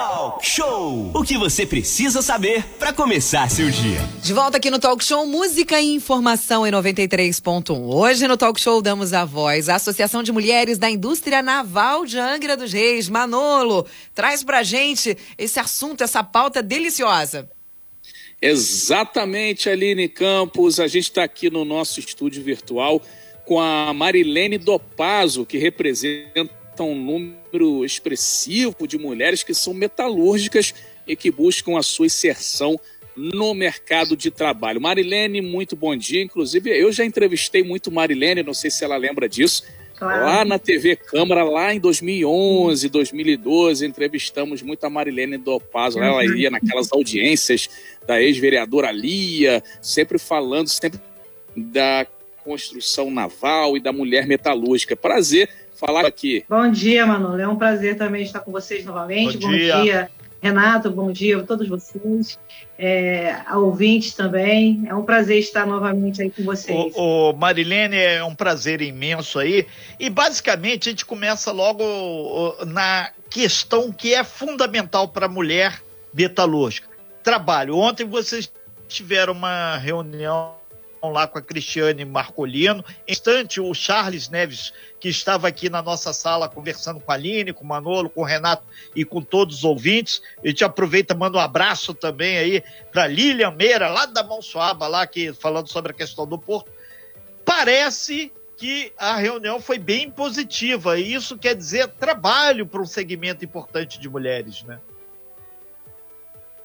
Talk Show! O que você precisa saber para começar seu dia. De volta aqui no Talk Show Música e Informação em 93.1. Hoje no Talk Show damos a voz à Associação de Mulheres da Indústria Naval de Angra dos Reis. Manolo, traz pra gente esse assunto, essa pauta deliciosa. Exatamente, Aline Campos. A gente está aqui no nosso estúdio virtual com a Marilene Dopazo, que representa um número expressivo de mulheres que são metalúrgicas e que buscam a sua inserção no mercado de trabalho. Marilene, muito bom dia. Inclusive, eu já entrevistei muito Marilene, não sei se ela lembra disso. Claro. Lá na TV Câmara, lá em 2011, 2012, entrevistamos muito a Marilene Dopazo. Uhum. Ela ia naquelas audiências da ex-vereadora Lia, sempre falando sempre da construção naval e da mulher metalúrgica. Prazer falar aqui. Bom dia, Manolo. É um prazer também estar com vocês novamente. Bom, Bom dia. dia. Renato. Bom dia a todos vocês, é, a ouvintes também. É um prazer estar novamente aí com vocês. O, o, Marilene, é um prazer imenso aí. E basicamente a gente começa logo na questão que é fundamental para a mulher metalúrgica: trabalho. Ontem vocês tiveram uma reunião lá com a Cristiane Marcolino. Em instante, o Charles Neves, que estava aqui na nossa sala conversando com a Aline, com o Manolo, com o Renato e com todos os ouvintes. A gente aproveita, manda um abraço também aí para Lilian Meira, lá da Monsuaba, lá que falando sobre a questão do porto. Parece que a reunião foi bem positiva, e isso quer dizer trabalho para um segmento importante de mulheres, né?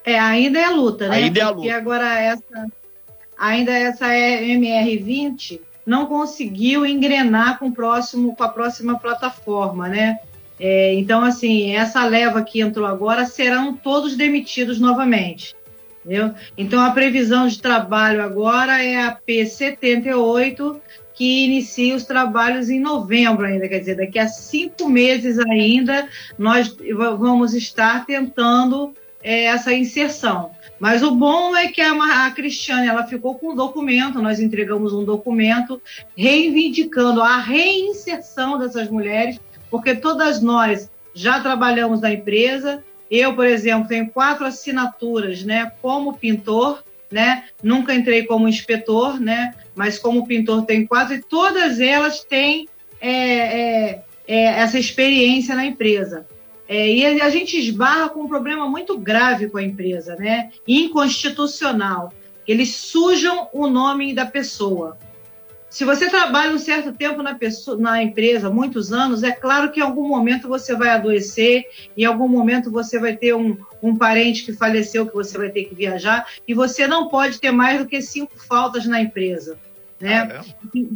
É, ainda é a luta, né? Ainda é a luta. Porque agora essa ainda essa MR20 não conseguiu engrenar com, próximo, com a próxima plataforma, né? É, então, assim, essa leva que entrou agora serão todos demitidos novamente. Entendeu? Então, a previsão de trabalho agora é a P78, que inicia os trabalhos em novembro ainda, quer dizer, daqui a cinco meses ainda nós vamos estar tentando é, essa inserção. Mas o bom é que a, a Cristiane ela ficou com um documento, nós entregamos um documento reivindicando a reinserção dessas mulheres, porque todas nós já trabalhamos na empresa. Eu, por exemplo, tenho quatro assinaturas, né, como pintor, né? Nunca entrei como inspetor, né? Mas como pintor tenho quatro e todas elas têm é, é, é, essa experiência na empresa. É, e a gente esbarra com um problema muito grave com a empresa, né? Inconstitucional. Eles sujam o nome da pessoa. Se você trabalha um certo tempo na, pessoa, na empresa, muitos anos, é claro que em algum momento você vai adoecer, em algum momento você vai ter um, um parente que faleceu, que você vai ter que viajar, e você não pode ter mais do que cinco faltas na empresa. Né? Ah, é? e,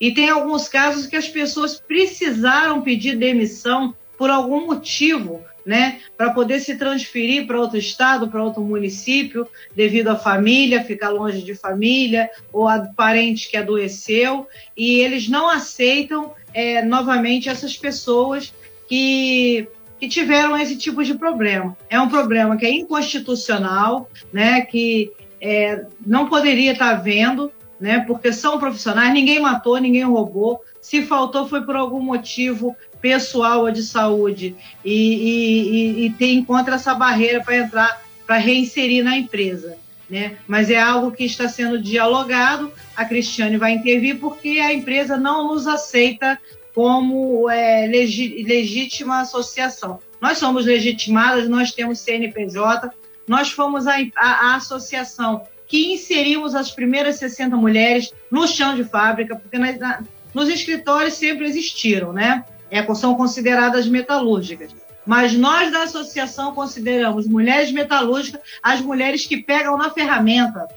e tem alguns casos que as pessoas precisaram pedir demissão por algum motivo, né, para poder se transferir para outro estado, para outro município, devido à família, ficar longe de família, ou a parente que adoeceu, e eles não aceitam é, novamente essas pessoas que, que tiveram esse tipo de problema. É um problema que é inconstitucional, né, que é, não poderia estar havendo, né, porque são profissionais, ninguém matou, ninguém roubou, se faltou foi por algum motivo pessoal ou de saúde e, e, e, tem encontra essa barreira para entrar, para reinserir na empresa. Né? Mas é algo que está sendo dialogado. A Cristiane vai intervir porque a empresa não nos aceita como é, legi legítima associação. Nós somos legitimadas, nós temos CNPJ, nós fomos a, a, a associação que inserimos as primeiras 60 mulheres no chão de fábrica, porque na, nos escritórios sempre existiram, né? é, são consideradas metalúrgicas. Mas nós da associação consideramos mulheres metalúrgicas as mulheres que pegam na ferramenta,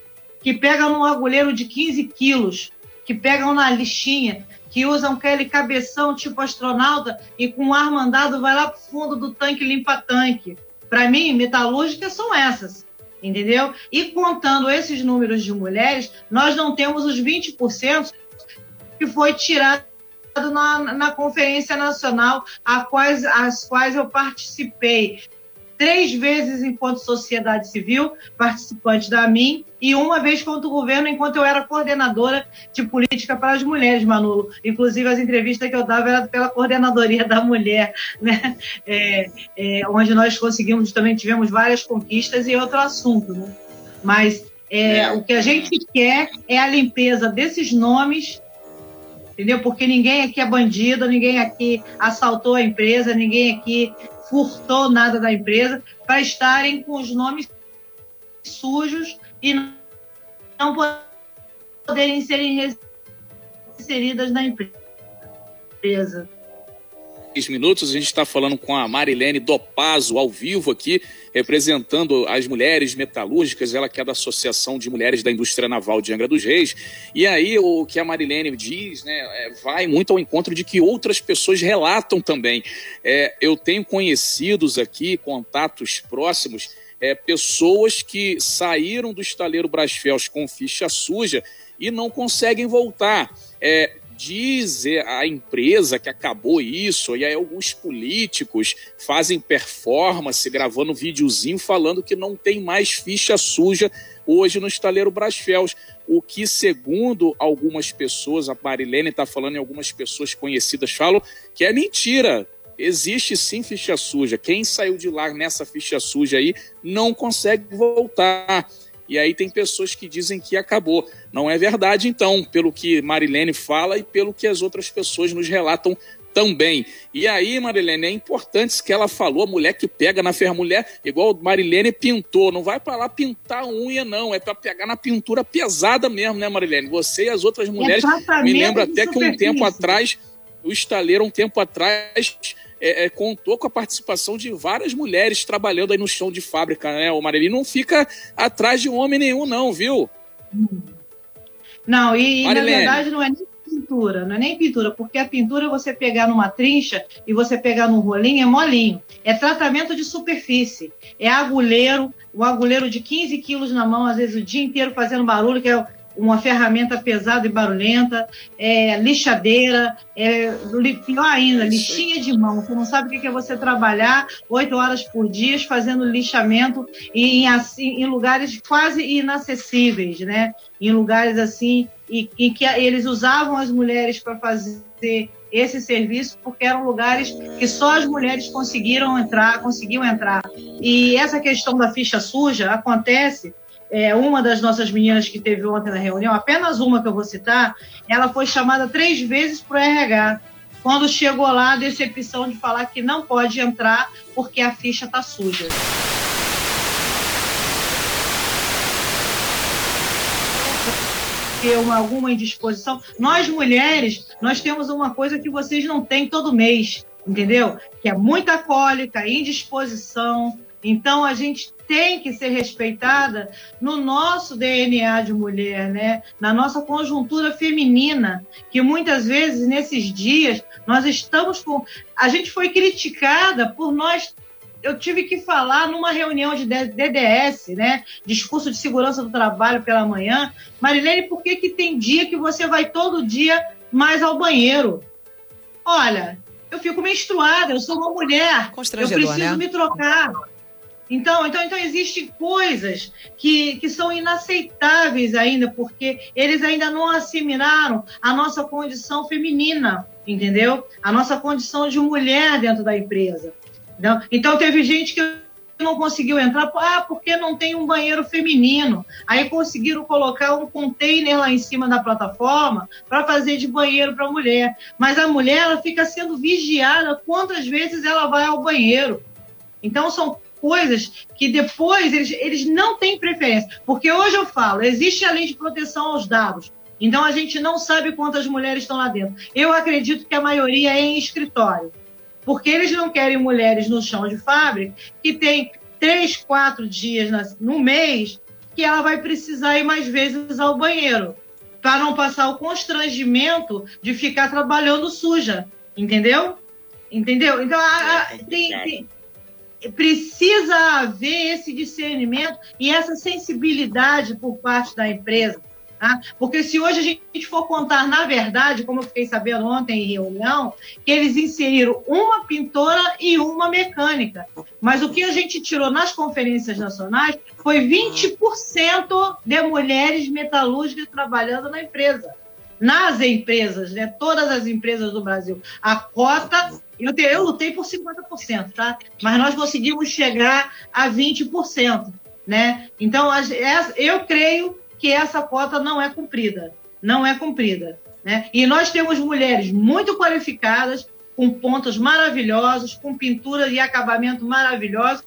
que pegam num agulheiro de 15 quilos, que pegam na lixinha, que usam aquele cabeção tipo astronauta e com o ar mandado vai lá para o fundo do tanque limpa tanque. Para mim, metalúrgicas são essas, entendeu? E contando esses números de mulheres, nós não temos os 20% que foi tirado na, na Conferência Nacional, a quais, as quais eu participei. Três vezes enquanto sociedade civil, participante da AMIN, e uma vez contra o governo, enquanto eu era coordenadora de política para as mulheres, Manolo. Inclusive, as entrevistas que eu dava era pela coordenadoria da mulher, né? É, é, onde nós conseguimos, também tivemos várias conquistas e outro assunto, né? Mas é, é. o que a gente quer é a limpeza desses nomes entendeu? Porque ninguém aqui é bandido, ninguém aqui assaltou a empresa, ninguém aqui furtou nada da empresa, para estarem com os nomes sujos e não poderem serem inseridas na empresa minutos. A gente está falando com a Marilene Dopazo, ao vivo aqui, representando as mulheres metalúrgicas, ela que é da Associação de Mulheres da Indústria Naval de Angra dos Reis. E aí o que a Marilene diz, né, é, vai muito ao encontro de que outras pessoas relatam também. É, eu tenho conhecidos aqui, contatos próximos, é, pessoas que saíram do estaleiro Brasfels com ficha suja e não conseguem voltar. É, diz a empresa que acabou isso, e aí alguns políticos fazem performance gravando videozinho falando que não tem mais ficha suja hoje no estaleiro Brasfels. O que, segundo algumas pessoas, a Marilene está falando e algumas pessoas conhecidas falam, que é mentira. Existe sim ficha suja. Quem saiu de lá nessa ficha suja aí não consegue voltar. E aí tem pessoas que dizem que acabou. Não é verdade, então, pelo que Marilene fala e pelo que as outras pessoas nos relatam também. E aí, Marilene, é importante isso que ela falou, a mulher que pega na ferra, mulher, igual Marilene pintou, não vai para lá pintar unha, não, é para pegar na pintura pesada mesmo, né, Marilene? Você e as outras mulheres, me lembro até que um tempo atrás, o estaleiro, um tempo atrás, é, é, contou com a participação de várias mulheres trabalhando aí no chão de fábrica, né? O Mareli não fica atrás de homem nenhum, não, viu? Não, e, e na verdade não é nem pintura, não é nem pintura, porque a pintura você pegar numa trincha e você pegar num rolinho é molinho. É tratamento de superfície. É agulheiro, o agulheiro de 15 quilos na mão, às vezes o dia inteiro fazendo barulho, que é uma ferramenta pesada e barulhenta, é, lixadeira, é, pior ainda, lixinha de mão. Você não sabe o que é você trabalhar oito horas por dia fazendo lixamento em, assim, em lugares quase inacessíveis, né? Em lugares assim, e, em que eles usavam as mulheres para fazer esse serviço porque eram lugares que só as mulheres conseguiram entrar, conseguiam entrar. E essa questão da ficha suja acontece é, uma das nossas meninas que teve ontem na reunião, apenas uma que eu vou citar, ela foi chamada três vezes para o RH. Quando chegou lá, a decepção de falar que não pode entrar porque a ficha está suja. Uma, alguma indisposição. Nós mulheres, nós temos uma coisa que vocês não têm todo mês, entendeu? Que é muita cólica, indisposição. Então a gente tem que ser respeitada no nosso DNA de mulher, né? na nossa conjuntura feminina, que muitas vezes nesses dias nós estamos com. A gente foi criticada por nós. Eu tive que falar numa reunião de DDS, né? Discurso de segurança do trabalho pela manhã. Marilene, por que, que tem dia que você vai todo dia mais ao banheiro? Olha, eu fico menstruada, eu sou uma mulher. Eu preciso né? me trocar. Então, então, então existem coisas que, que são inaceitáveis ainda, porque eles ainda não assimilaram a nossa condição feminina, entendeu? A nossa condição de mulher dentro da empresa. Então, então teve gente que não conseguiu entrar, ah, porque não tem um banheiro feminino. Aí conseguiram colocar um container lá em cima da plataforma para fazer de banheiro para mulher. Mas a mulher ela fica sendo vigiada quantas vezes ela vai ao banheiro. Então são coisas que depois eles, eles não têm preferência. Porque hoje eu falo, existe a lei de proteção aos dados. Então a gente não sabe quantas mulheres estão lá dentro. Eu acredito que a maioria é em escritório. Porque eles não querem mulheres no chão de fábrica que tem três, quatro dias no mês que ela vai precisar ir mais vezes ao banheiro. Para não passar o constrangimento de ficar trabalhando suja. Entendeu? Entendeu? Então, a, a, tem, tem, precisa haver esse discernimento e essa sensibilidade por parte da empresa. Tá? Porque se hoje a gente for contar na verdade, como eu fiquei sabendo ontem em reunião, que eles inseriram uma pintora e uma mecânica. Mas o que a gente tirou nas conferências nacionais foi 20% de mulheres metalúrgicas trabalhando na empresa. Nas empresas, né? Todas as empresas do Brasil. A cota, eu, te, eu lutei por 50%, tá? Mas nós conseguimos chegar a 20%. Né? Então, eu creio que essa cota não é cumprida. Não é cumprida. Né? E nós temos mulheres muito qualificadas, com pontos maravilhosos, com pintura e acabamento maravilhosos,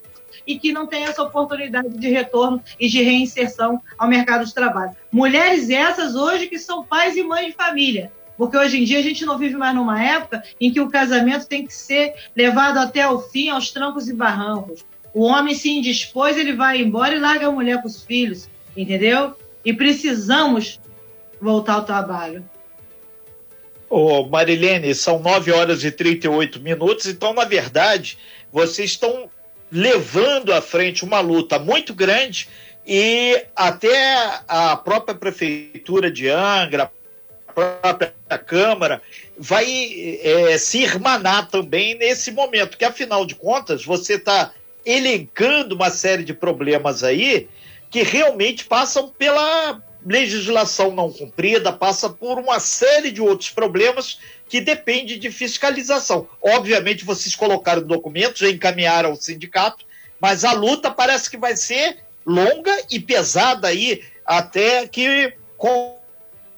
e que não têm essa oportunidade de retorno e de reinserção ao mercado de trabalho. Mulheres essas hoje que são pais e mães de família, porque hoje em dia a gente não vive mais numa época em que o casamento tem que ser levado até o fim, aos trancos e barrancos. O homem se indispôs, ele vai embora e larga a mulher com os filhos, entendeu? E precisamos voltar ao trabalho. Ô, Marilene, são 9 horas e 38 minutos, então, na verdade, vocês estão levando à frente uma luta muito grande e até a própria prefeitura de Angra, a própria Câmara, vai é, se irmanar também nesse momento, que afinal de contas você está elencando uma série de problemas aí que realmente passam pela legislação não cumprida, passa por uma série de outros problemas que depende de fiscalização. Obviamente, vocês colocaram documentos, já encaminharam ao sindicato, mas a luta parece que vai ser longa e pesada aí até que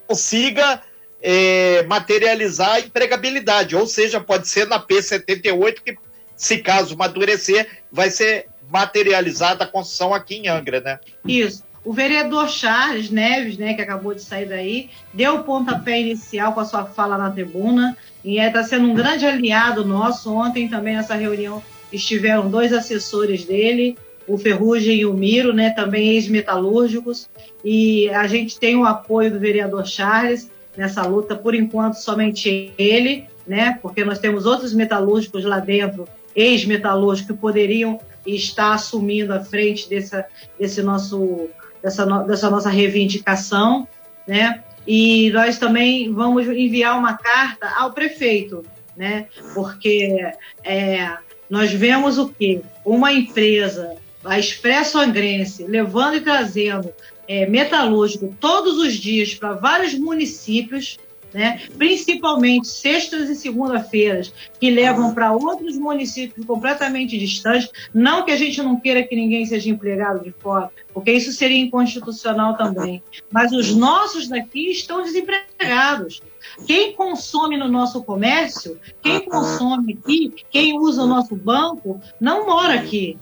consiga é, materializar a empregabilidade, ou seja, pode ser na P78 que se caso amadurecer, vai ser materializada a construção aqui em Angra, né? Isso. O vereador Charles Neves, né, que acabou de sair daí, deu o pontapé inicial com a sua fala na tribuna e está é, sendo um grande aliado nosso. Ontem também nessa reunião estiveram dois assessores dele, o Ferrugem e o Miro, né, também ex-metalúrgicos, e a gente tem o apoio do vereador Charles nessa luta, por enquanto somente ele, né, porque nós temos outros metalúrgicos lá dentro ex-metalúrgicos que poderiam estar assumindo a frente dessa, desse nosso, dessa, no, dessa nossa reivindicação, né? E nós também vamos enviar uma carta ao prefeito, né? Porque é, nós vemos o quê? Uma empresa, a Expresso Angrense, levando e trazendo é, metalúrgico todos os dias para vários municípios, né? principalmente sextas e segunda-feiras, que levam para outros municípios completamente distantes. Não que a gente não queira que ninguém seja empregado de fora, porque isso seria inconstitucional também. Mas os nossos daqui estão desempregados. Quem consome no nosso comércio, quem consome aqui, quem usa o nosso banco, não mora aqui.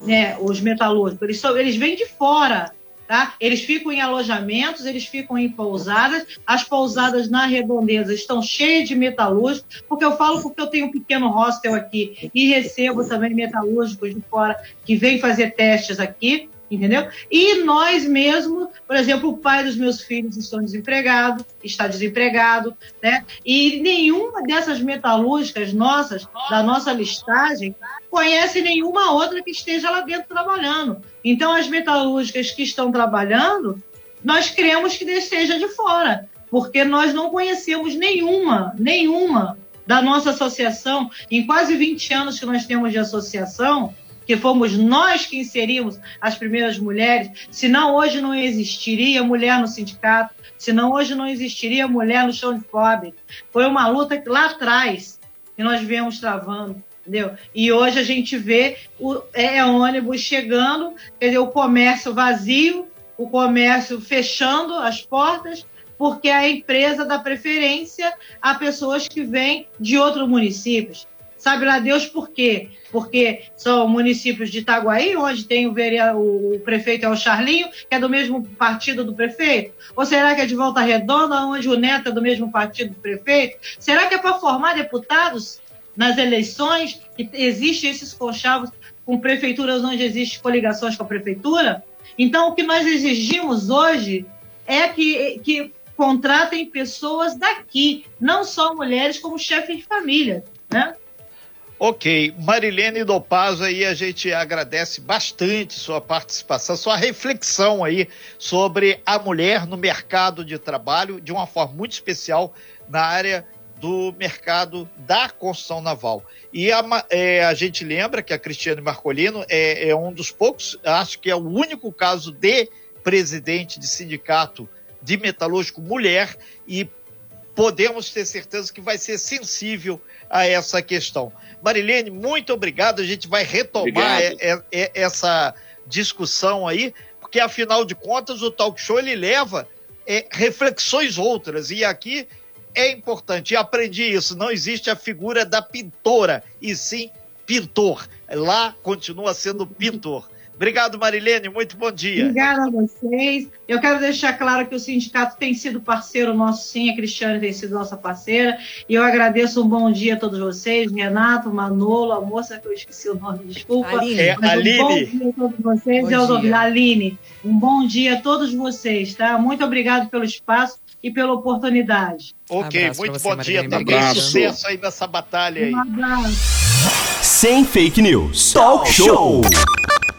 Né, os metalúrgicos, eles, só, eles vêm de fora. Tá? Eles ficam em alojamentos, eles ficam em pousadas. As pousadas na redondeza estão cheias de metalúrgicos, porque eu falo porque eu tenho um pequeno hostel aqui e recebo também metalúrgicos de fora que vêm fazer testes aqui entendeu? E nós mesmos, por exemplo, o pai dos meus filhos estão desempregado, está desempregado, né? E nenhuma dessas metalúrgicas nossas, da nossa listagem, conhece nenhuma outra que esteja lá dentro trabalhando. Então, as metalúrgicas que estão trabalhando, nós queremos que seja de fora, porque nós não conhecemos nenhuma, nenhuma da nossa associação, em quase 20 anos que nós temos de associação, que fomos nós que inserimos as primeiras mulheres, senão hoje não existiria mulher no sindicato, senão hoje não existiria mulher no chão de fome. Foi uma luta que lá atrás que nós viemos travando. Entendeu? E hoje a gente vê o é, é ônibus chegando, dizer, o comércio vazio, o comércio fechando as portas, porque a empresa dá preferência a pessoas que vêm de outros municípios. Sabe lá Deus por quê? Porque são municípios de Itaguaí, onde tem o, vereador, o prefeito é o Charlinho, que é do mesmo partido do prefeito? Ou será que é de Volta Redonda, onde o Neto é do mesmo partido do prefeito? Será que é para formar deputados nas eleições que existem esses conchavos com prefeituras onde existem coligações com a prefeitura? Então, o que nós exigimos hoje é que, que contratem pessoas daqui, não só mulheres como chefes de família, né? Ok, Marilene Dopaz aí a gente agradece bastante sua participação, sua reflexão aí sobre a mulher no mercado de trabalho de uma forma muito especial na área do mercado da construção naval. E a, é, a gente lembra que a Cristiane Marcolino é, é um dos poucos, acho que é o único caso de presidente de sindicato de metalúrgico mulher e podemos ter certeza que vai ser sensível a essa questão. Marilene, muito obrigado. A gente vai retomar é, é, é, essa discussão aí, porque afinal de contas o talk show ele leva é, reflexões outras e aqui é importante. E aprendi isso. Não existe a figura da pintora e sim pintor. Lá continua sendo pintor. Obrigado, Marilene. Muito bom dia. Obrigada a vocês. Eu quero deixar claro que o sindicato tem sido parceiro nosso, sim. A Cristiane tem sido nossa parceira. E eu agradeço um bom dia a todos vocês. Renato, Manolo, a moça que eu esqueci o nome, desculpa. Aline. É, um Aline. bom dia a todos vocês. Bom dia. Aline, um bom dia a todos vocês, tá? Muito obrigado pelo espaço e pela oportunidade. Ok, um muito bom dia também. Sucesso aí nessa batalha aí. Um abraço. Sem fake news. Talk show.